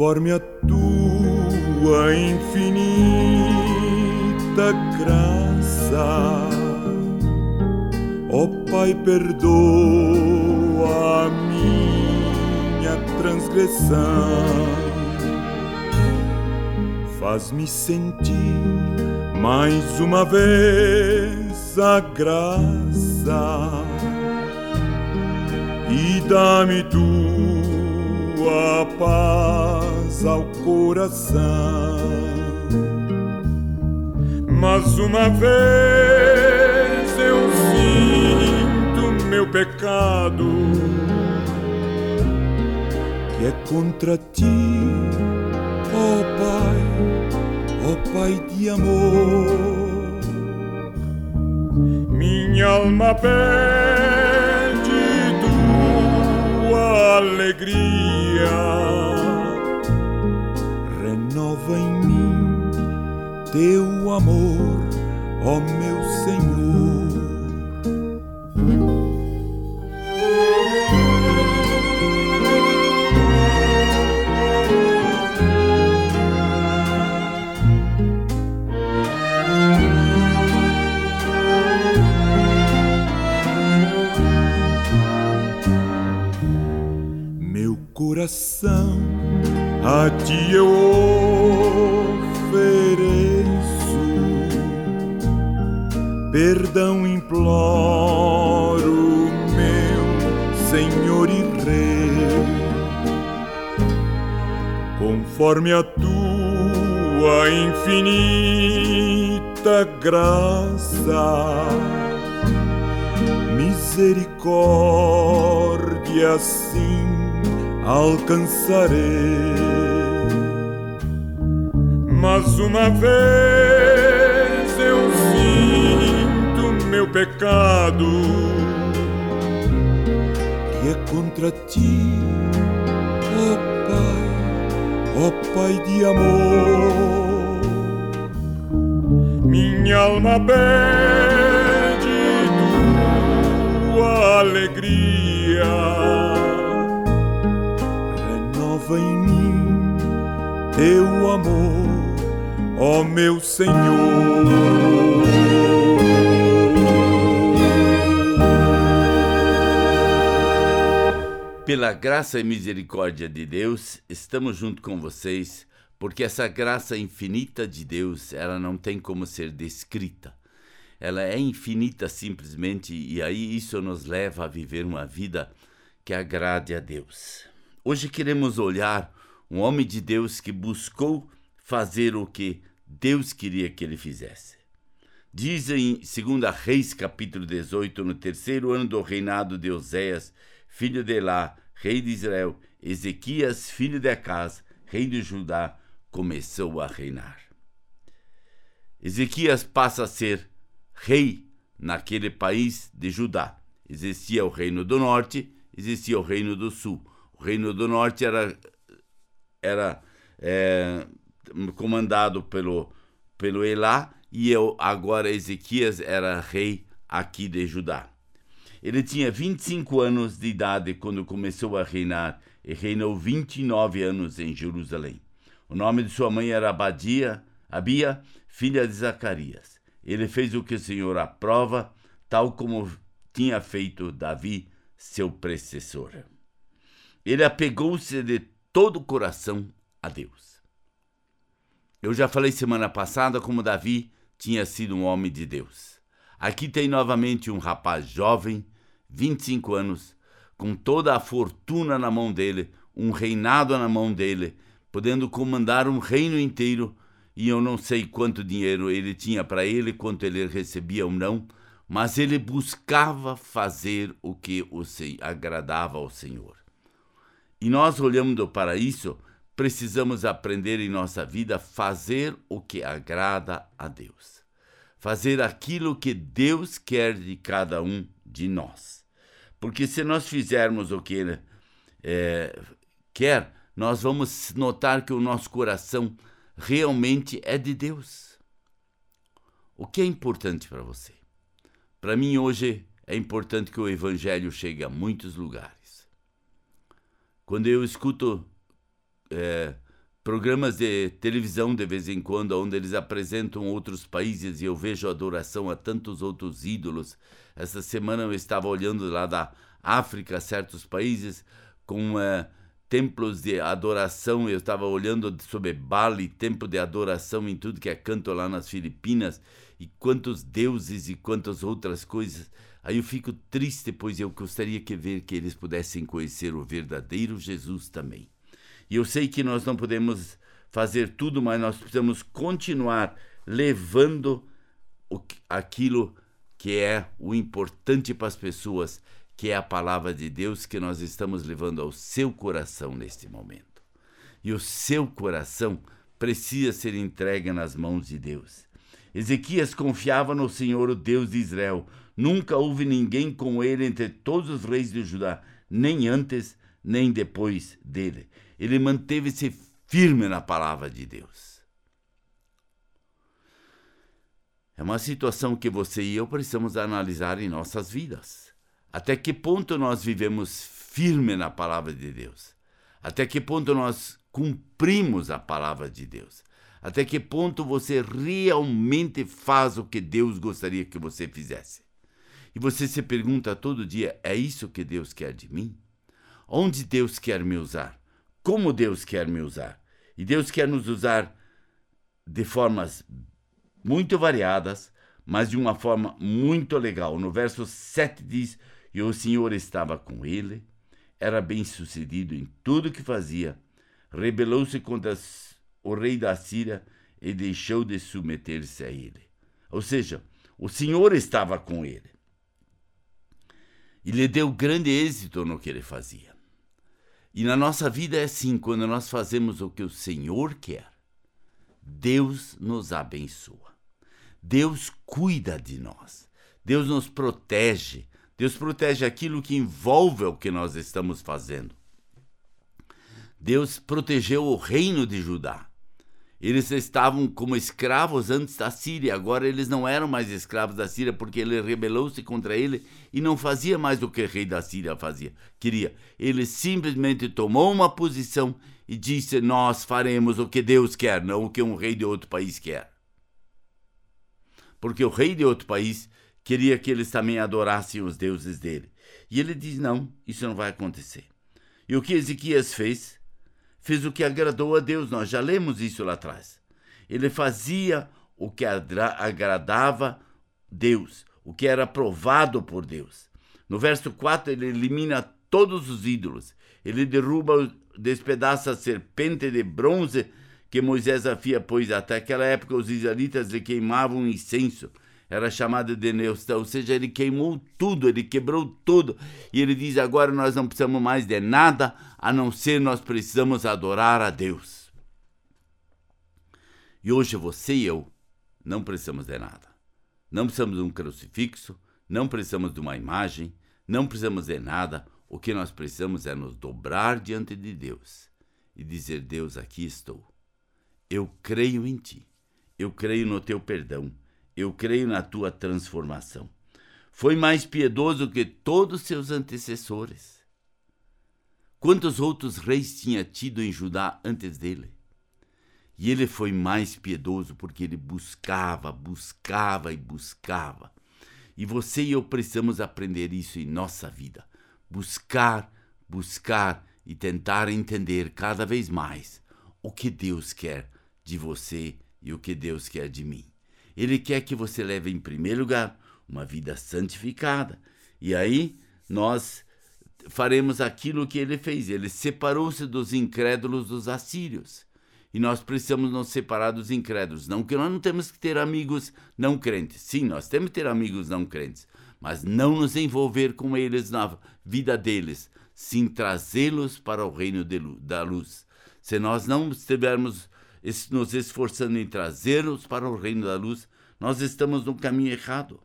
Conforme a tua infinita graça. Ó oh, Pai, perdoa a minha transgressão. Faz-me sentir mais uma vez a graça e dá-me tua paz ao coração. Mas uma vez eu sinto meu pecado, que é contra ti, ó Pai, ó Pai de amor. Minha alma pede tua alegria teu amor, ó meu conforme a tua infinita graça, misericórdia sim alcançarei. Mas uma vez eu meu pecado, que é contra ti, Ó Pai de amor. Minha alma pede tua alegria, renova em mim teu amor, ó meu Senhor. Pela graça e misericórdia de Deus, estamos junto com vocês, porque essa graça infinita de Deus, ela não tem como ser descrita. Ela é infinita simplesmente, e aí isso nos leva a viver uma vida que agrade a Deus. Hoje queremos olhar um homem de Deus que buscou fazer o que Deus queria que ele fizesse. Diz em 2 Reis, capítulo 18, no terceiro ano do reinado de Oséias, filho de Elá, rei de Israel, Ezequias, filho de Acaz, rei de Judá, começou a reinar. Ezequias passa a ser rei naquele país de Judá. Existia o reino do norte, existia o reino do sul. O reino do norte era, era é, comandado pelo, pelo Elá e eu, agora Ezequias era rei aqui de Judá. Ele tinha 25 anos de idade quando começou a reinar e reinou 29 anos em Jerusalém. O nome de sua mãe era Abadia, Abia, filha de Zacarias. Ele fez o que o Senhor aprova, tal como tinha feito Davi, seu predecessor. Ele apegou-se de todo o coração a Deus. Eu já falei semana passada como Davi tinha sido um homem de Deus. Aqui tem novamente um rapaz jovem, 25 anos, com toda a fortuna na mão dele, um reinado na mão dele, podendo comandar um reino inteiro, e eu não sei quanto dinheiro ele tinha para ele, quanto ele recebia ou não, mas ele buscava fazer o que o agradava ao Senhor. E nós olhando para isso, precisamos aprender em nossa vida fazer o que agrada a Deus. Fazer aquilo que Deus quer de cada um de nós. Porque se nós fizermos o que Ele é, quer, nós vamos notar que o nosso coração realmente é de Deus. O que é importante para você? Para mim, hoje, é importante que o Evangelho chegue a muitos lugares. Quando eu escuto é, programas de televisão de vez em quando, onde eles apresentam outros países e eu vejo adoração a tantos outros ídolos. Essa semana eu estava olhando lá da África, certos países com é, templos de adoração. Eu estava olhando sobre Bali, templo de adoração em tudo que é canto lá nas Filipinas, e quantos deuses e quantas outras coisas. Aí eu fico triste, pois eu gostaria que ver que eles pudessem conhecer o verdadeiro Jesus também. E eu sei que nós não podemos fazer tudo, mas nós precisamos continuar levando o, aquilo que é o importante para as pessoas, que é a palavra de Deus que nós estamos levando ao seu coração neste momento. E o seu coração precisa ser entregue nas mãos de Deus. Ezequias confiava no Senhor, o Deus de Israel, Nunca houve ninguém como ele entre todos os reis de Judá, nem antes nem depois dele. Ele manteve-se firme na palavra de Deus. É uma situação que você e eu precisamos analisar em nossas vidas. Até que ponto nós vivemos firme na palavra de Deus? Até que ponto nós cumprimos a palavra de Deus? Até que ponto você realmente faz o que Deus gostaria que você fizesse? E você se pergunta todo dia: é isso que Deus quer de mim? Onde Deus quer me usar? Como Deus quer me usar? E Deus quer nos usar de formas muito variadas, mas de uma forma muito legal. No verso 7 diz: E o Senhor estava com ele, era bem sucedido em tudo que fazia, rebelou-se contra o rei da Síria e deixou de submeter-se a ele. Ou seja, o Senhor estava com ele e lhe deu grande êxito no que ele fazia. E na nossa vida é assim, quando nós fazemos o que o Senhor quer, Deus nos abençoa. Deus cuida de nós. Deus nos protege. Deus protege aquilo que envolve o que nós estamos fazendo. Deus protegeu o reino de Judá. Eles estavam como escravos antes da Síria, agora eles não eram mais escravos da Síria porque ele rebelou-se contra ele e não fazia mais o que o rei da Síria fazia, queria. Ele simplesmente tomou uma posição e disse: Nós faremos o que Deus quer, não o que um rei de outro país quer. Porque o rei de outro país queria que eles também adorassem os deuses dele. E ele diz: Não, isso não vai acontecer. E o que Ezequias fez? Fez o que agradou a Deus. Nós já lemos isso lá atrás. Ele fazia o que agradava Deus, o que era aprovado por Deus. No verso 4, ele elimina todos os ídolos. Ele derruba, despedaça a serpente de bronze que Moisés havia, pois até aquela época os israelitas lhe queimavam incenso era chamado de Neustão, ou seja, ele queimou tudo, ele quebrou tudo. E ele diz: agora nós não precisamos mais de nada, a não ser nós precisamos adorar a Deus. E hoje você e eu não precisamos de nada. Não precisamos de um crucifixo, não precisamos de uma imagem, não precisamos de nada. O que nós precisamos é nos dobrar diante de Deus e dizer: Deus, aqui estou. Eu creio em Ti. Eu creio no Teu perdão eu creio na tua transformação. Foi mais piedoso que todos seus antecessores. Quantos outros reis tinha tido em Judá antes dele? E ele foi mais piedoso porque ele buscava, buscava e buscava. E você e eu precisamos aprender isso em nossa vida. Buscar, buscar e tentar entender cada vez mais o que Deus quer de você e o que Deus quer de mim. Ele quer que você leve em primeiro lugar uma vida santificada. E aí nós faremos aquilo que ele fez. Ele separou-se dos incrédulos dos assírios. E nós precisamos nos separar dos incrédulos. Não que nós não temos que ter amigos não crentes. Sim, nós temos que ter amigos não crentes. Mas não nos envolver com eles na vida deles. sim trazê-los para o reino da luz. Se nós não estivermos nos esforçando em trazê-los para o reino da luz, nós estamos no caminho errado.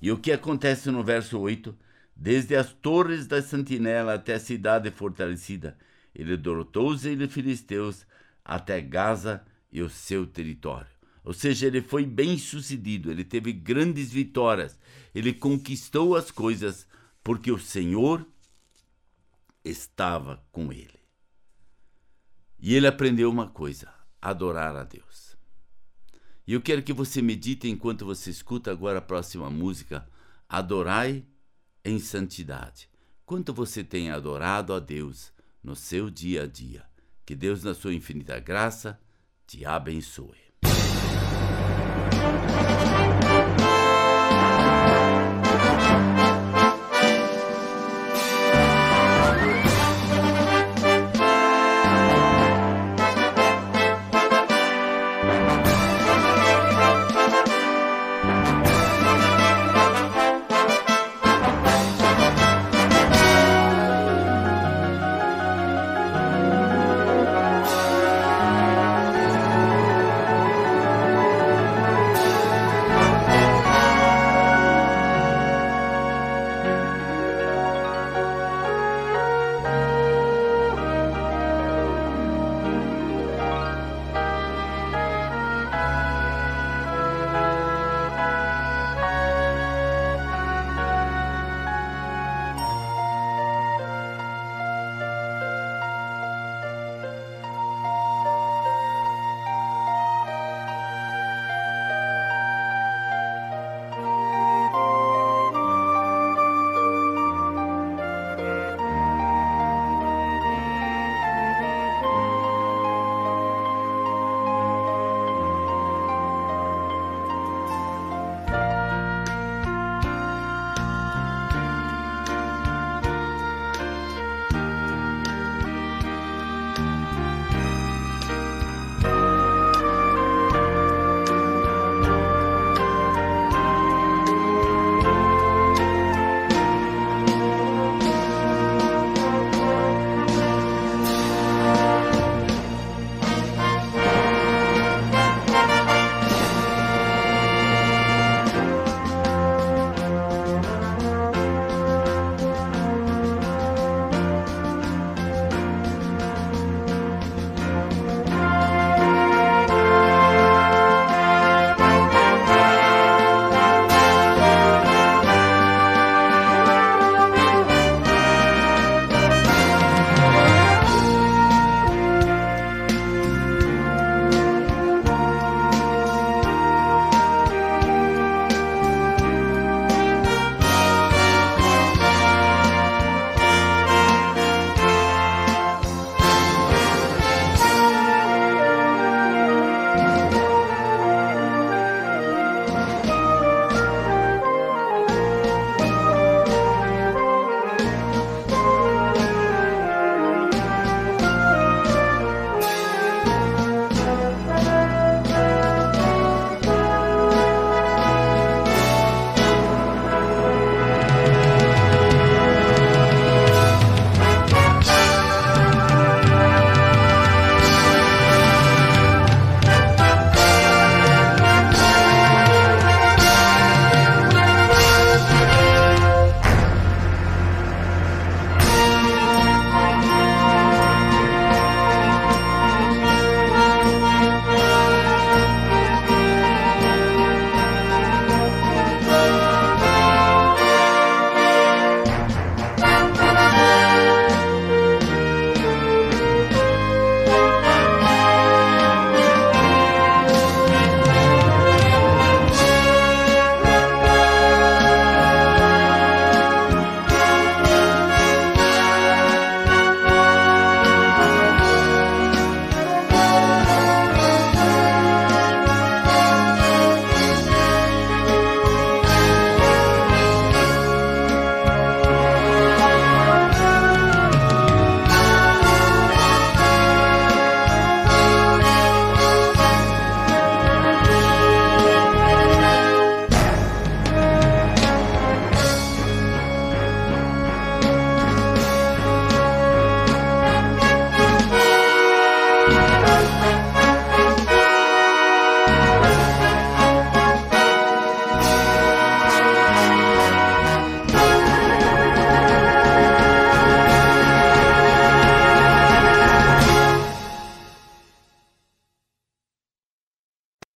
E o que acontece no verso 8? Desde as torres da sentinela até a cidade fortalecida, ele derrotou os filisteus até Gaza e o seu território. Ou seja, ele foi bem sucedido, ele teve grandes vitórias, ele conquistou as coisas porque o Senhor estava com ele. E ele aprendeu uma coisa: adorar a Deus. E eu quero que você medite enquanto você escuta agora a próxima música, Adorai em Santidade. Quanto você tem adorado a Deus no seu dia a dia. Que Deus, na sua infinita graça, te abençoe.